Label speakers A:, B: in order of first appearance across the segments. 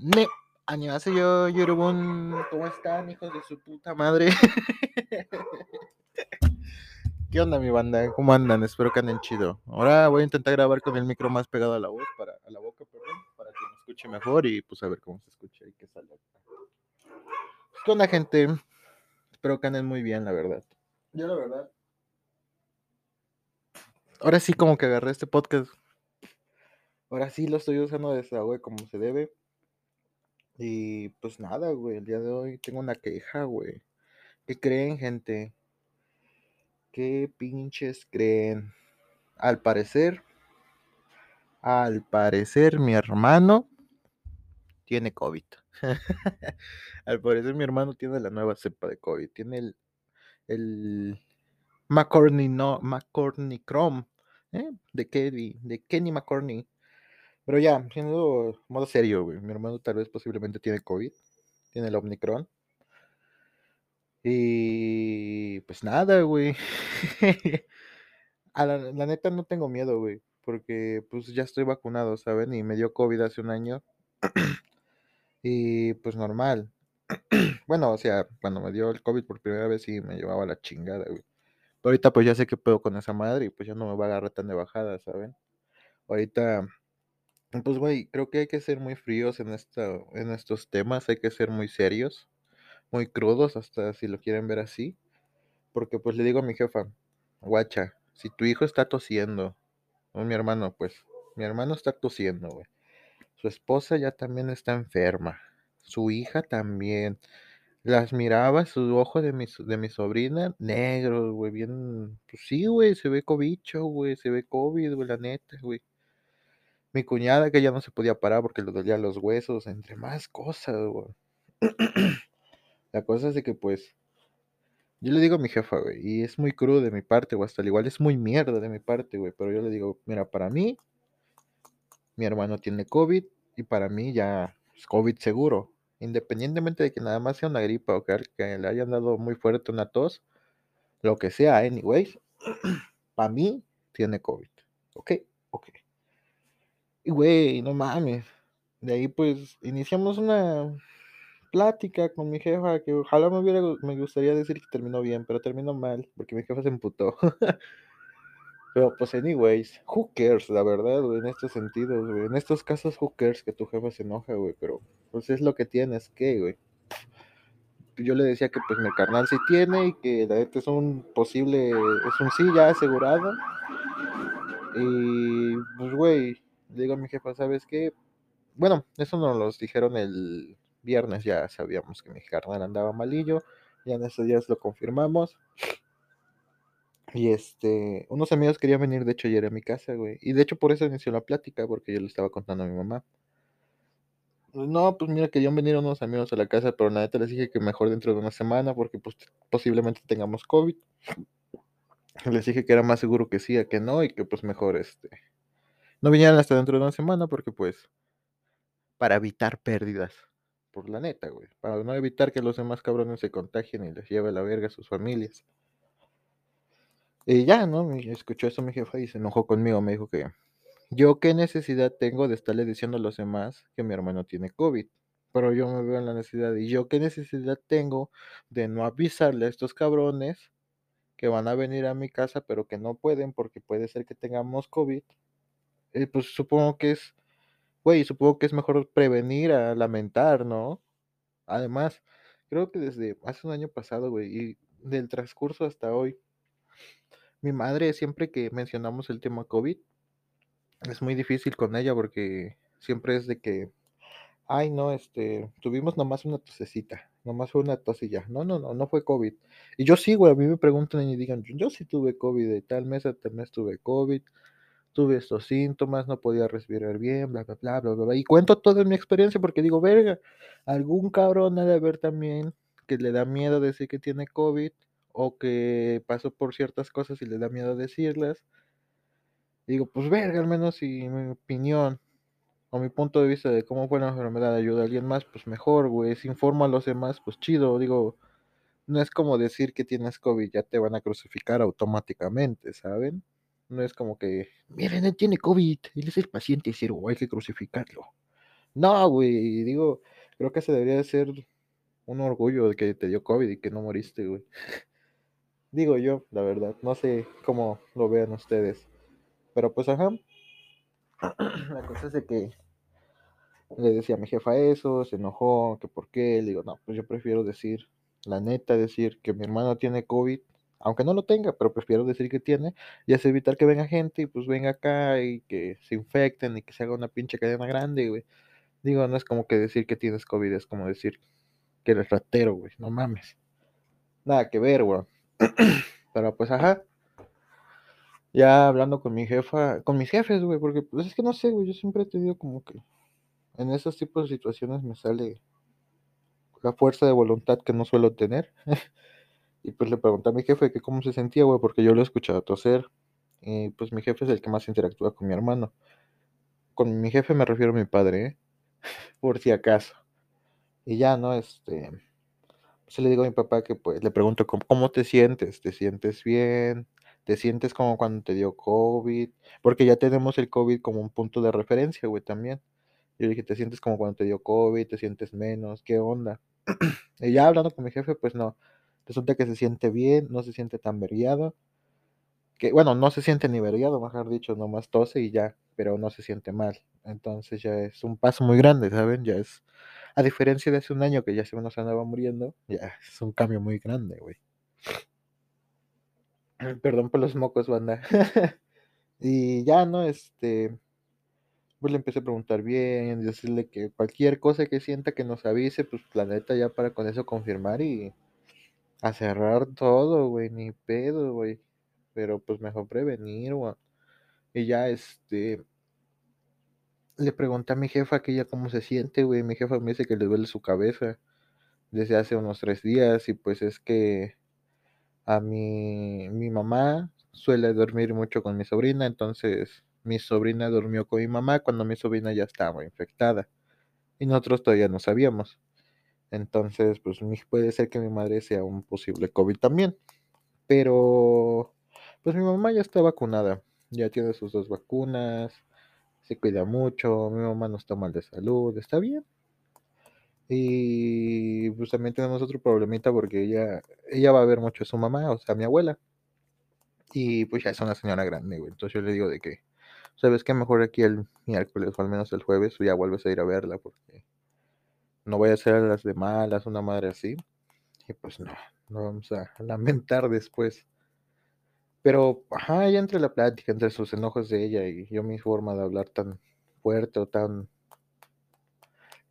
A: Ne, yo, Yorubun, ¿cómo están, hijos de su puta madre? ¿Qué onda, mi banda? ¿Cómo andan? Espero que anden chido. Ahora voy a intentar grabar con el micro más pegado a la voz, para, a la boca, perdón, para que me escuche mejor y pues a ver cómo se escucha y qué sale. ¿Qué onda, gente? Espero que anden muy bien, la verdad. Yo, la verdad. Ahora sí, como que agarré este podcast. Ahora sí lo estoy usando de esa, güey, como se debe. Y pues nada, güey, el día de hoy tengo una queja, güey. ¿Qué creen, gente? ¿Qué pinches creen? Al parecer, al parecer mi hermano tiene COVID. al parecer mi hermano tiene la nueva cepa de COVID. Tiene el, el McCorney, no, Chrome, ¿eh? de Kenny, de Kenny McCorney. Pero ya, siendo modo serio, güey. Mi hermano tal vez posiblemente tiene COVID. Tiene el Omicron. Y pues nada, güey. A la, neta no tengo miedo, güey. Porque pues ya estoy vacunado, ¿saben? Y me dio COVID hace un año. y pues normal. bueno, o sea, cuando me dio el COVID por primera vez sí me llevaba la chingada, güey. Pero ahorita pues ya sé que puedo con esa madre y pues ya no me va a agarrar tan de bajada, ¿saben? Ahorita pues, güey, creo que hay que ser muy fríos en, esta, en estos temas, hay que ser muy serios, muy crudos, hasta si lo quieren ver así. Porque pues le digo a mi jefa, guacha, si tu hijo está tosiendo, o mi hermano, pues, mi hermano está tosiendo, güey. Su esposa ya también está enferma, su hija también. Las miraba, sus ojos de mi, de mi sobrina, negros, güey, bien, pues sí, güey, se ve cobicho, güey, se ve COVID, güey, la neta, güey. Mi cuñada que ya no se podía parar porque le dolía los huesos, entre más cosas, güey. La cosa es de que, pues, yo le digo a mi jefa, güey, y es muy crudo de mi parte, o hasta al igual es muy mierda de mi parte, güey, pero yo le digo, mira, para mí, mi hermano tiene COVID y para mí ya es COVID seguro. Independientemente de que nada más sea una gripa o que, que le hayan dado muy fuerte una tos, lo que sea, anyways, para mí tiene COVID. ¿Ok? Ok. Y güey, no mames. De ahí pues iniciamos una plática con mi jefa que ojalá me hubiera me gustaría decir que terminó bien, pero terminó mal porque mi jefa se emputó. pero pues anyways, who cares, la verdad, güey, en estos sentidos, güey. En estos casos who cares que tu jefa se enoja, güey, pero pues es lo que tienes que, güey. Yo le decía que pues mi carnal sí tiene y que la neta es un posible, es un sí ya asegurado. Y pues güey, le digo a mi jefa, ¿sabes qué? Bueno, eso nos lo dijeron el viernes, ya sabíamos que mi carnal andaba malillo, ya en esos días lo confirmamos. Y este, unos amigos querían venir, de hecho, ayer a mi casa, güey. Y de hecho, por eso inició la plática, porque yo le estaba contando a mi mamá. No, pues mira, querían venir unos amigos a la casa, pero nada, te les dije que mejor dentro de una semana, porque pues posiblemente tengamos COVID. Les dije que era más seguro que sí a que no, y que pues mejor este no vinieran hasta dentro de una semana porque pues para evitar pérdidas. Por la neta, güey. Para no evitar que los demás cabrones se contagien y les lleve la verga a sus familias. Y ya, ¿no? Escuchó eso mi jefa y se enojó conmigo. Me dijo que yo qué necesidad tengo de estarle diciendo a los demás que mi hermano tiene COVID. Pero yo me veo en la necesidad. Y yo qué necesidad tengo de no avisarle a estos cabrones que van a venir a mi casa, pero que no pueden porque puede ser que tengamos COVID eh, pues supongo que es, güey, supongo que es mejor prevenir a lamentar, ¿no? Además, creo que desde hace un año pasado, güey, y del transcurso hasta hoy, mi madre siempre que mencionamos el tema COVID, es muy difícil con ella porque siempre es de que, ay, no, este, tuvimos nomás una tosecita, nomás fue una tos y ya. No, no, no, no fue COVID. Y yo sí, güey, a mí me preguntan y digan, yo sí tuve COVID, de tal mes a tal mes tuve COVID, tuve estos síntomas, no podía respirar bien, bla, bla, bla, bla, bla. Y cuento toda mi experiencia porque digo, verga, algún cabrón ha de haber también que le da miedo decir que tiene COVID o que pasó por ciertas cosas y le da miedo decirlas. Digo, pues verga, al menos si mi opinión o mi punto de vista de cómo fue la enfermedad ayuda a alguien más, pues mejor, güey. Si informo a los demás, pues chido. Digo, no es como decir que tienes COVID, ya te van a crucificar automáticamente, ¿saben? No es como que, miren, él tiene COVID, él es el paciente cero, hay que crucificarlo. No, güey, digo, creo que se debería ser un orgullo de que te dio COVID y que no moriste, güey. Digo yo, la verdad, no sé cómo lo vean ustedes. Pero pues ajá. La cosa es de que le decía a mi jefa eso, se enojó, que por qué, le digo, no, pues yo prefiero decir, la neta, decir que mi hermano tiene COVID, aunque no lo tenga, pero prefiero decir que tiene, y así evitar que venga gente y pues venga acá y que se infecten y que se haga una pinche cadena grande, güey. Digo, no es como que decir que tienes COVID, es como decir que eres ratero, güey, no mames. Nada que ver, güey. pero pues ajá. Ya hablando con mi jefa, con mis jefes, güey, porque pues es que no sé, güey, yo siempre he tenido como que en esos tipos de situaciones me sale la fuerza de voluntad que no suelo tener. y pues le pregunté a mi jefe que cómo se sentía, güey, porque yo lo he escuchado toser. Y pues mi jefe es el que más interactúa con mi hermano. Con mi jefe me refiero a mi padre, ¿eh? por si acaso. Y ya, ¿no? Este, pues le digo a mi papá que pues le pregunto cómo, te sientes, ¿te sientes bien? ¿Te sientes como cuando te dio COVID? Porque ya tenemos el COVID como un punto de referencia, güey, también. Yo le dije, ¿te sientes como cuando te dio COVID? ¿Te sientes menos? ¿Qué onda? y ya hablando con mi jefe, pues no. Resulta que se siente bien, no se siente tan vergueado. Que, bueno, no se siente ni vergueado, mejor dicho, nomás tose y ya, pero no se siente mal. Entonces ya es un paso muy grande, ¿saben? Ya es, a diferencia de hace un año que ya se nos andaba muriendo, ya es un cambio muy grande, güey. Perdón por los mocos, banda. y ya, ¿no? Este, pues le empecé a preguntar bien, decirle que cualquier cosa que sienta que nos avise, pues la neta ya para con eso confirmar y a cerrar todo, güey, ni pedo, güey. Pero pues mejor prevenir, güey. Y ya, este, le pregunté a mi jefa que ella cómo se siente, güey. Mi jefa me dice que le duele su cabeza desde hace unos tres días y pues es que a mi, mi mamá suele dormir mucho con mi sobrina, entonces mi sobrina durmió con mi mamá cuando mi sobrina ya estaba infectada y nosotros todavía no sabíamos. Entonces, pues puede ser que mi madre sea un posible COVID también. Pero, pues mi mamá ya está vacunada, ya tiene sus dos vacunas, se cuida mucho, mi mamá no está mal de salud, está bien. Y pues también tenemos otro problemita porque ella, ella va a ver mucho a su mamá, o sea, a mi abuela. Y pues ya es una señora grande, güey. Entonces yo le digo de que, ¿sabes qué? Mejor aquí el miércoles o al menos el jueves ya vuelves a ir a verla porque no voy a hacer las de malas, una madre así. Y pues no, no vamos a lamentar después. Pero, ajá, ya entre la plática, entre sus enojos de ella y yo mi forma de hablar tan fuerte o tan,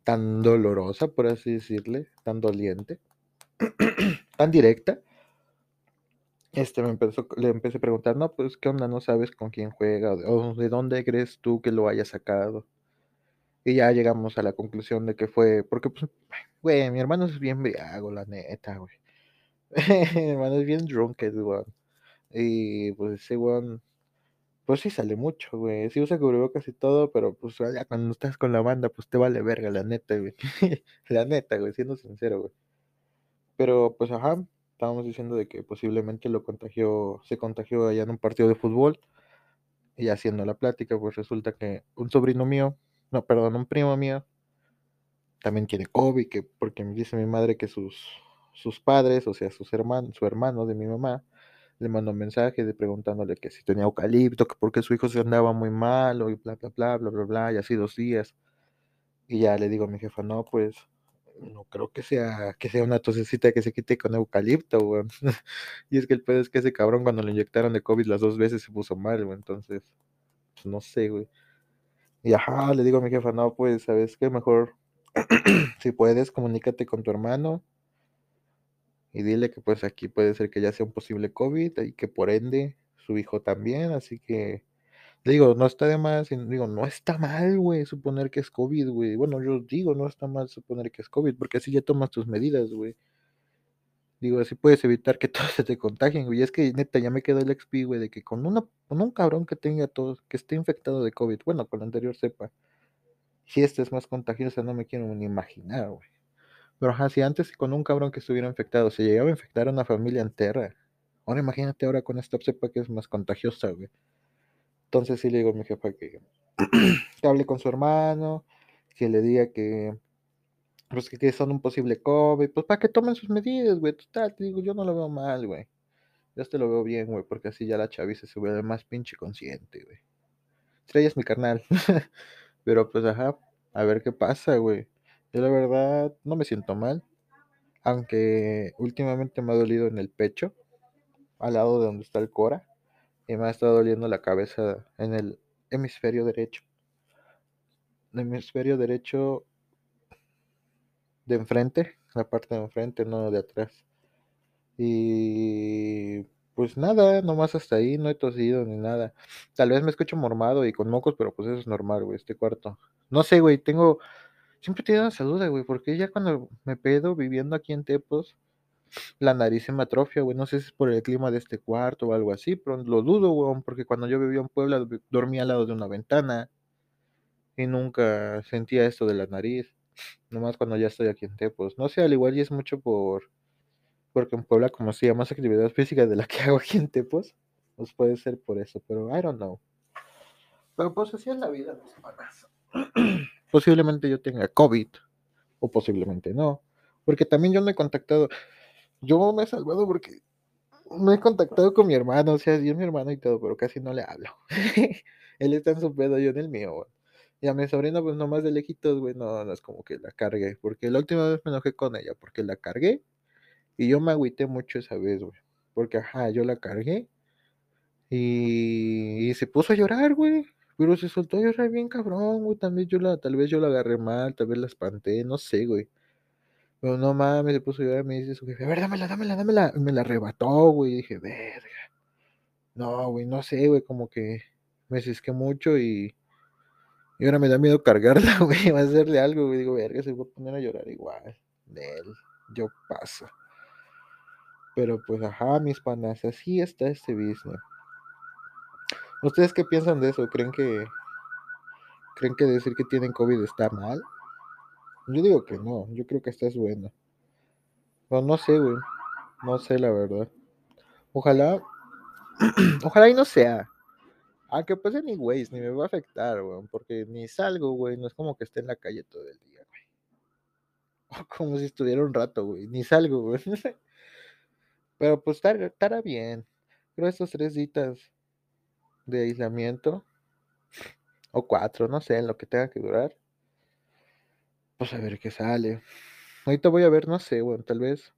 A: tan dolorosa, por así decirle, tan doliente, tan directa, este me empezó, le empecé a preguntar, no, pues, ¿qué onda? ¿No sabes con quién juega? ¿O de dónde crees tú que lo haya sacado? Y ya llegamos a la conclusión de que fue, porque, pues, güey, mi hermano es bien briago, la neta, güey. mi hermano es bien drunked, güey. Y, pues, ese güey, pues sí sale mucho, güey. Sí usa cubrebocas y todo, pero, pues, ya cuando estás con la banda, pues, te vale verga, la neta, güey. la neta, güey, siendo sincero, güey. Pero, pues, ajá, estábamos diciendo de que posiblemente lo contagió, se contagió allá en un partido de fútbol. Y haciendo la plática, pues resulta que un sobrino mío, no, perdón, un primo mío, también tiene COVID, que porque me dice mi madre que sus, sus padres, o sea, sus hermanos, su hermano de mi mamá, le mandó un mensaje de preguntándole que si tenía eucalipto, que porque su hijo se andaba muy malo y bla, bla, bla, bla, bla, bla, y así dos días. Y ya le digo a mi jefa, no, pues no creo que sea que sea una tosecita que se quite con eucalipto, güey. y es que el pedo es que ese cabrón cuando lo inyectaron de COVID las dos veces se puso mal, güey. Entonces, pues no sé, güey. Y ajá, le digo a mi jefa, no, pues, ¿sabes qué? Mejor, si puedes, comunícate con tu hermano y dile que pues aquí puede ser que ya sea un posible COVID y que por ende su hijo también, así que digo, no está de más, digo, no está mal, güey, suponer que es COVID, güey. Bueno, yo digo, no está mal suponer que es COVID, porque así ya tomas tus medidas, güey. Digo, así puedes evitar que todos se te contagien, güey. Es que neta, ya me quedó el XP, güey, de que con, una, un cabrón que tenga todos, que esté infectado de COVID, bueno, con la anterior cepa, si este es más contagiosa, no me quiero ni imaginar, güey. Pero ajá, si antes con un cabrón que estuviera infectado se llegaba a infectar a una familia entera, ahora imagínate ahora con esta cepa que es más contagiosa, güey. Entonces sí le digo a mi jefa que, que hable con su hermano, que le diga que, pues que, son un posible COVID, pues para que tomen sus medidas, güey. Total, te digo, yo no lo veo mal, güey. Yo te lo veo bien, güey, porque así ya la chaviza se vuelve más pinche consciente, güey. Estrella es mi carnal. Pero pues, ajá, a ver qué pasa, güey. Yo la verdad no me siento mal. Aunque últimamente me ha dolido en el pecho, al lado de donde está el cora. Y me ha estado doliendo la cabeza en el hemisferio derecho. El hemisferio derecho de enfrente, la parte de enfrente, no de atrás. Y pues nada, nomás hasta ahí, no he tosido ni nada. Tal vez me escucho mormado y con mocos, pero pues eso es normal, güey, este cuarto. No sé, güey, tengo... Siempre he tenido esa duda, güey, porque ya cuando me pedo viviendo aquí en Tepos, la nariz se me atrofia, güey. No sé si es por el clima de este cuarto o algo así, pero lo dudo, güey, porque cuando yo vivía en Puebla dormía al lado de una ventana y nunca sentía esto de la nariz. Nomás cuando ya estoy aquí en Tepos. No sé, al igual y es mucho por porque en Puebla como si más actividad física de la que hago aquí en Tepos, pues puede ser por eso, pero I don't know. Pero pues así es la vida, mis panas. posiblemente yo tenga COVID, o posiblemente no, porque también yo me he contactado, yo me he salvado porque me he contactado con mi hermano, o sea, yo es mi hermano y todo, pero casi no le hablo. Él está en su pedo, yo en el mío. Y a mi sobrina, pues nomás de lejitos, güey, no, no es como que la cargué, porque la última vez me enojé con ella, porque la cargué y yo me agüité mucho esa vez, güey. Porque, ajá, yo la cargué. Y, y se puso a llorar, güey. Pero se soltó a llorar bien cabrón, güey. También yo la, tal vez yo la agarré mal, tal vez la espanté, no sé, güey. Pero no mames, se puso a llorar, me dice su jefe, a ver, dámela, dámela, dámela. Me la arrebató, güey. Y dije, verga. No, güey, no sé, güey, como que me cisqué mucho y, y ahora me da miedo cargarla, güey, va a hacerle algo, güey. Digo, verga, se va a poner a llorar igual. De él, yo paso. Pero pues, ajá, mis panas, así está este business. ¿Ustedes qué piensan de eso? ¿Creen que creen que decir que tienen COVID está mal? Yo digo que no, yo creo que esta es buena. No, no sé, güey. No sé, la verdad. Ojalá, ojalá y no sea. Aunque pues anyways, ni me va a afectar, güey. Porque ni salgo, güey. No es como que esté en la calle todo el día, güey. como si estuviera un rato, güey. Ni salgo, güey. Pero pues estará bien. Pero estos tres días de aislamiento, o cuatro, no sé, en lo que tenga que durar, pues a ver qué sale. Ahorita voy a ver, no sé, bueno, tal vez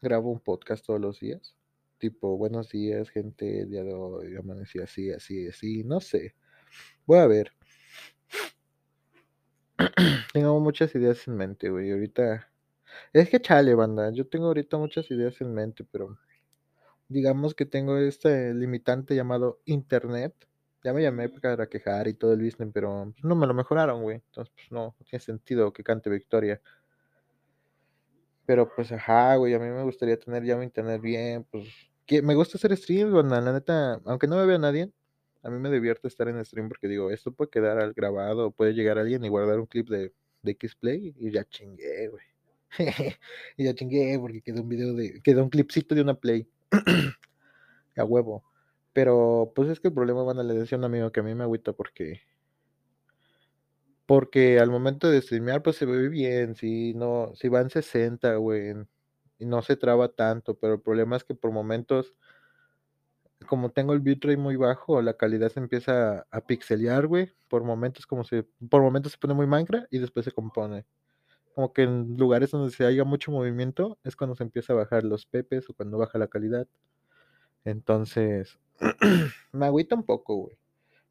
A: grabo un podcast todos los días. Tipo, buenos días, gente, el día de hoy amanecí así, así, así, no sé. Voy a ver. tengo muchas ideas en mente, güey. Ahorita es que chale, banda. Yo tengo ahorita muchas ideas en mente, pero digamos que tengo este limitante llamado Internet. Ya me llamé para quejar y todo el business, pero no me lo mejoraron, güey. Entonces, pues no, no tiene sentido que cante victoria. Pero pues, ajá, güey, a mí me gustaría tener ya mi internet bien, pues, que me gusta hacer streams, banda, la neta, aunque no me vea nadie, a mí me divierte estar en stream porque digo, esto puede quedar al grabado, puede llegar alguien y guardar un clip de, de X-Play y ya chingué, güey. y ya chingué porque quedó un video de, quedó un clipcito de una play. a huevo. Pero pues es que el problema, van a le decía a un amigo que a mí me agüita porque porque al momento de streamear pues se ve bien, si no, si va en 60, güey, y no se traba tanto, pero el problema es que por momentos como tengo el bitrate muy bajo, la calidad se empieza a pixelear, güey, por momentos como se por momentos se pone muy Minecraft y después se compone como que en lugares donde se haya mucho movimiento es cuando se empieza a bajar los pepes o cuando baja la calidad. Entonces, me agüita un poco, güey.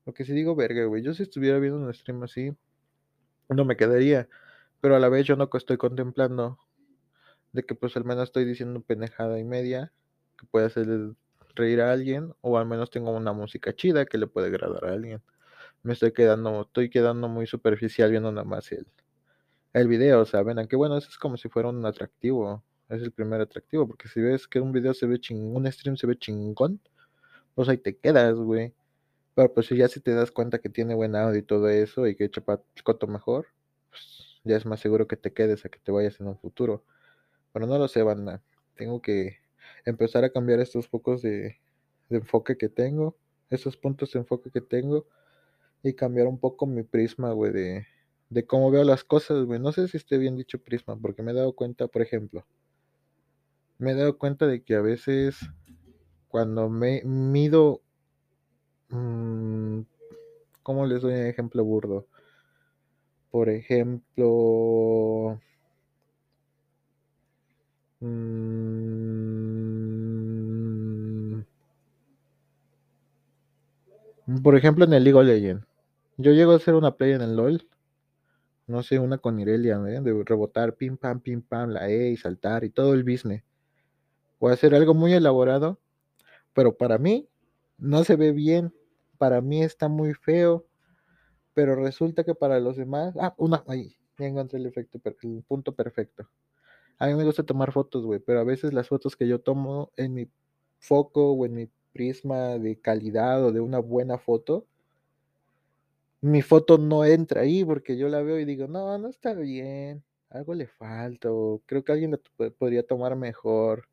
A: Porque si digo, verga, güey, yo si estuviera viendo un stream así, no me quedaría. Pero a la vez yo no estoy contemplando de que pues al menos estoy diciendo pendejada y media que puede hacer reír a alguien o al menos tengo una música chida que le puede agradar a alguien. Me estoy quedando, estoy quedando muy superficial viendo nada más el, el video, ¿saben? Aunque bueno, eso es como si fuera un atractivo. Es el primer atractivo, porque si ves que un video se ve chingón, un stream se ve chingón, pues ahí te quedas, güey. Pero pues si ya si te das cuenta que tiene buen audio y todo eso y que echa coto mejor, pues ya es más seguro que te quedes a que te vayas en un futuro. Pero no lo sé, banda. Tengo que empezar a cambiar estos focos de, enfoque que tengo, estos puntos de enfoque que tengo y cambiar un poco mi prisma, güey, de, de cómo veo las cosas, güey. No sé si esté bien dicho prisma, porque me he dado cuenta, por ejemplo, me he dado cuenta de que a veces cuando me mido, ¿cómo les doy un ejemplo burdo? Por ejemplo, mmm, por ejemplo en el League of Legends. Yo llego a hacer una play en el LOL no sé, una con Irelia, ¿eh? de rebotar pim pam, pim pam, la E y saltar y todo el business. O hacer algo muy elaborado, pero para mí no se ve bien, para mí está muy feo, pero resulta que para los demás, ah, una, ahí, ya encontré el efecto, el punto perfecto. A mí me gusta tomar fotos, güey, pero a veces las fotos que yo tomo en mi foco o en mi prisma de calidad o de una buena foto, mi foto no entra ahí porque yo la veo y digo, no, no está bien, algo le falta, o creo que alguien la podría tomar mejor.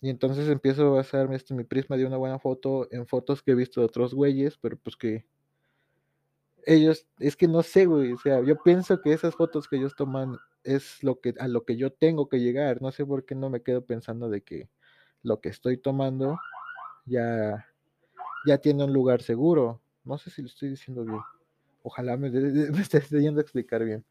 A: Y entonces empiezo a basarme este, mi prisma de una buena foto en fotos que he visto de otros güeyes, pero pues que ellos, es que no sé, güey, o sea, yo pienso que esas fotos que ellos toman es lo que a lo que yo tengo que llegar, no sé por qué no me quedo pensando de que lo que estoy tomando ya ya tiene un lugar seguro. No sé si lo estoy diciendo bien. Ojalá me, me esté yendo a explicar bien.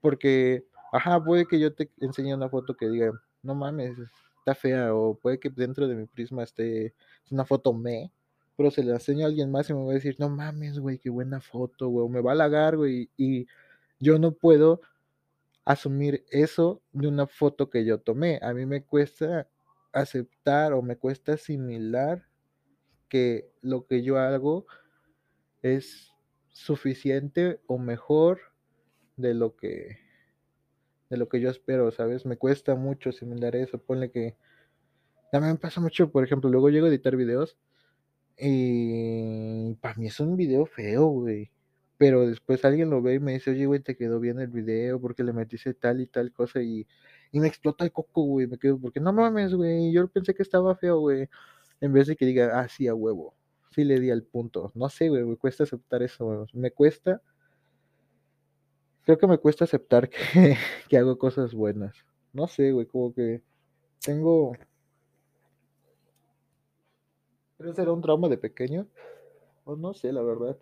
A: Porque, ajá, puede que yo te enseñe una foto que diga, no mames, está fea, o puede que dentro de mi prisma esté es una foto me, pero se la enseño a alguien más y me va a decir, no mames, güey, qué buena foto, güey, me va a halagar, güey, y yo no puedo asumir eso de una foto que yo tomé. A mí me cuesta aceptar o me cuesta asimilar que lo que yo hago es suficiente o mejor de lo que de lo que yo espero, ¿sabes? Me cuesta mucho asimilar eso. Ponle que también pasa mucho, por ejemplo, luego llego a editar videos y para mí es un video feo, güey. Pero después alguien lo ve y me dice, oye, güey, te quedó bien el video porque le metiste tal y tal cosa y, y me explota el coco, güey. Me quedo, porque no mames, güey. Yo pensé que estaba feo, güey. En vez de que diga, ah, sí, a huevo. Sí le di al punto. No sé, güey, me cuesta aceptar eso, güey. Me cuesta. Creo que me cuesta aceptar que, hago cosas buenas. No sé, güey, como que tengo. Que será un trauma de pequeño. O no sé, la verdad.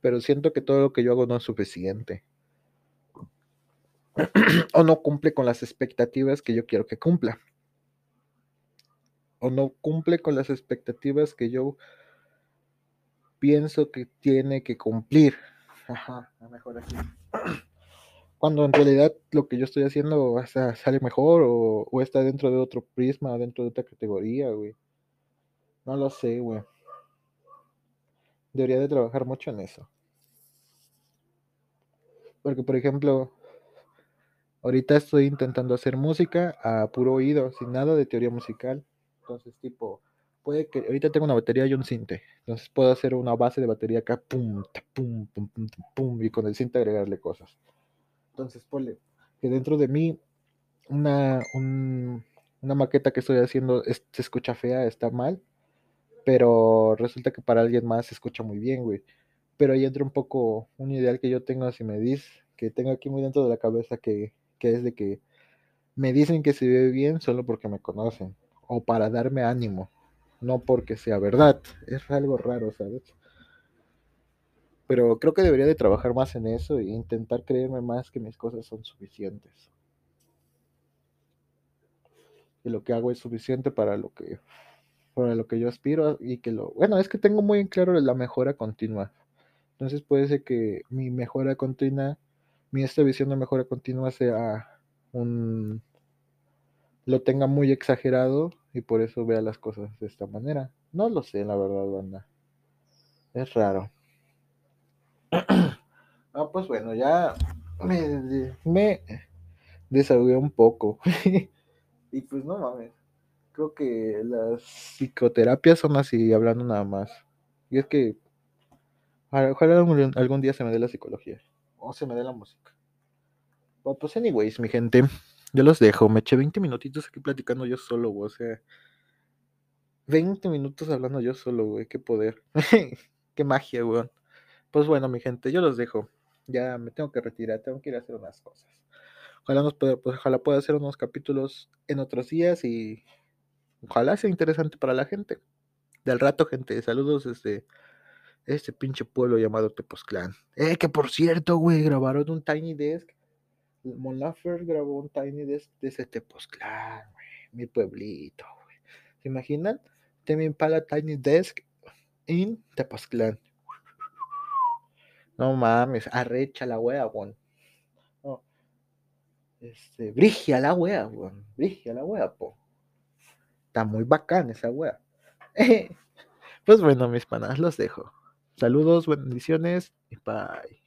A: Pero siento que todo lo que yo hago no es suficiente. o no cumple con las expectativas que yo quiero que cumpla o no cumple con las expectativas que yo pienso que tiene que cumplir. Ajá, mejor así. Cuando en realidad lo que yo estoy haciendo sale mejor o, o, está dentro de otro prisma, dentro de otra categoría, güey. No lo sé, güey. Debería de trabajar mucho en eso. Porque, por ejemplo, ahorita estoy intentando hacer música a puro oído, sin nada de teoría musical. Entonces, tipo, puede que ahorita tengo una batería y un cinte. Entonces puedo hacer una base de batería acá, pum, pum, pum, pum, pum, y con el cinte agregarle cosas. Entonces, ponle que dentro de mí una, un, una maqueta que estoy haciendo se escucha fea, está mal, pero resulta que para alguien más se escucha muy bien, güey. Pero ahí entra un poco un ideal que yo tengo, si me dices, que tengo aquí muy dentro de la cabeza, que, que es de que me dicen que se ve bien solo porque me conocen o para darme ánimo, no porque sea verdad. Es algo raro, ¿sabes? Pero creo que debería de trabajar más en eso e intentar creerme más que mis cosas son suficientes. Y lo que hago es suficiente para lo que para lo que yo aspiro y que lo bueno, es que tengo muy en claro la mejora continua. Entonces puede ser que mi mejora continua, mi esta visión de mejora continua sea un lo tenga muy exagerado y por eso vea las cosas de esta manera. No lo sé, la verdad, banda. Es raro. ah, pues bueno, ya me, me desahogué un poco. y pues no mames. Creo que las psicoterapias son así, hablando nada más. Y es que ojalá algún, algún día se me dé la psicología. O se me dé la música. pues anyways, mi gente. Yo los dejo, me eché 20 minutitos aquí platicando yo solo, güey. O sea, 20 minutos hablando yo solo, güey. Qué poder. Qué magia, güey. Pues bueno, mi gente, yo los dejo. ya me tengo que retirar, tengo que ir a hacer unas cosas. Ojalá, nos pueda, pues, ojalá pueda hacer unos capítulos en otros días y ojalá sea interesante para la gente. Del rato, gente, saludos desde este pinche pueblo llamado Tepoztlán. Eh, que por cierto, güey, grabaron un Tiny Desk. Mon grabó un Tiny Desk desde Tepoztlán, güey, mi pueblito, güey. ¿Se imaginan? También para Tiny Desk en Tepoztlán. No mames, arrecha la wea, weón. No. Este, brigia la wea, weón. Brigia la wea, po. Está muy bacán esa wea. pues bueno, mis panas, los dejo. Saludos, bendiciones y bye.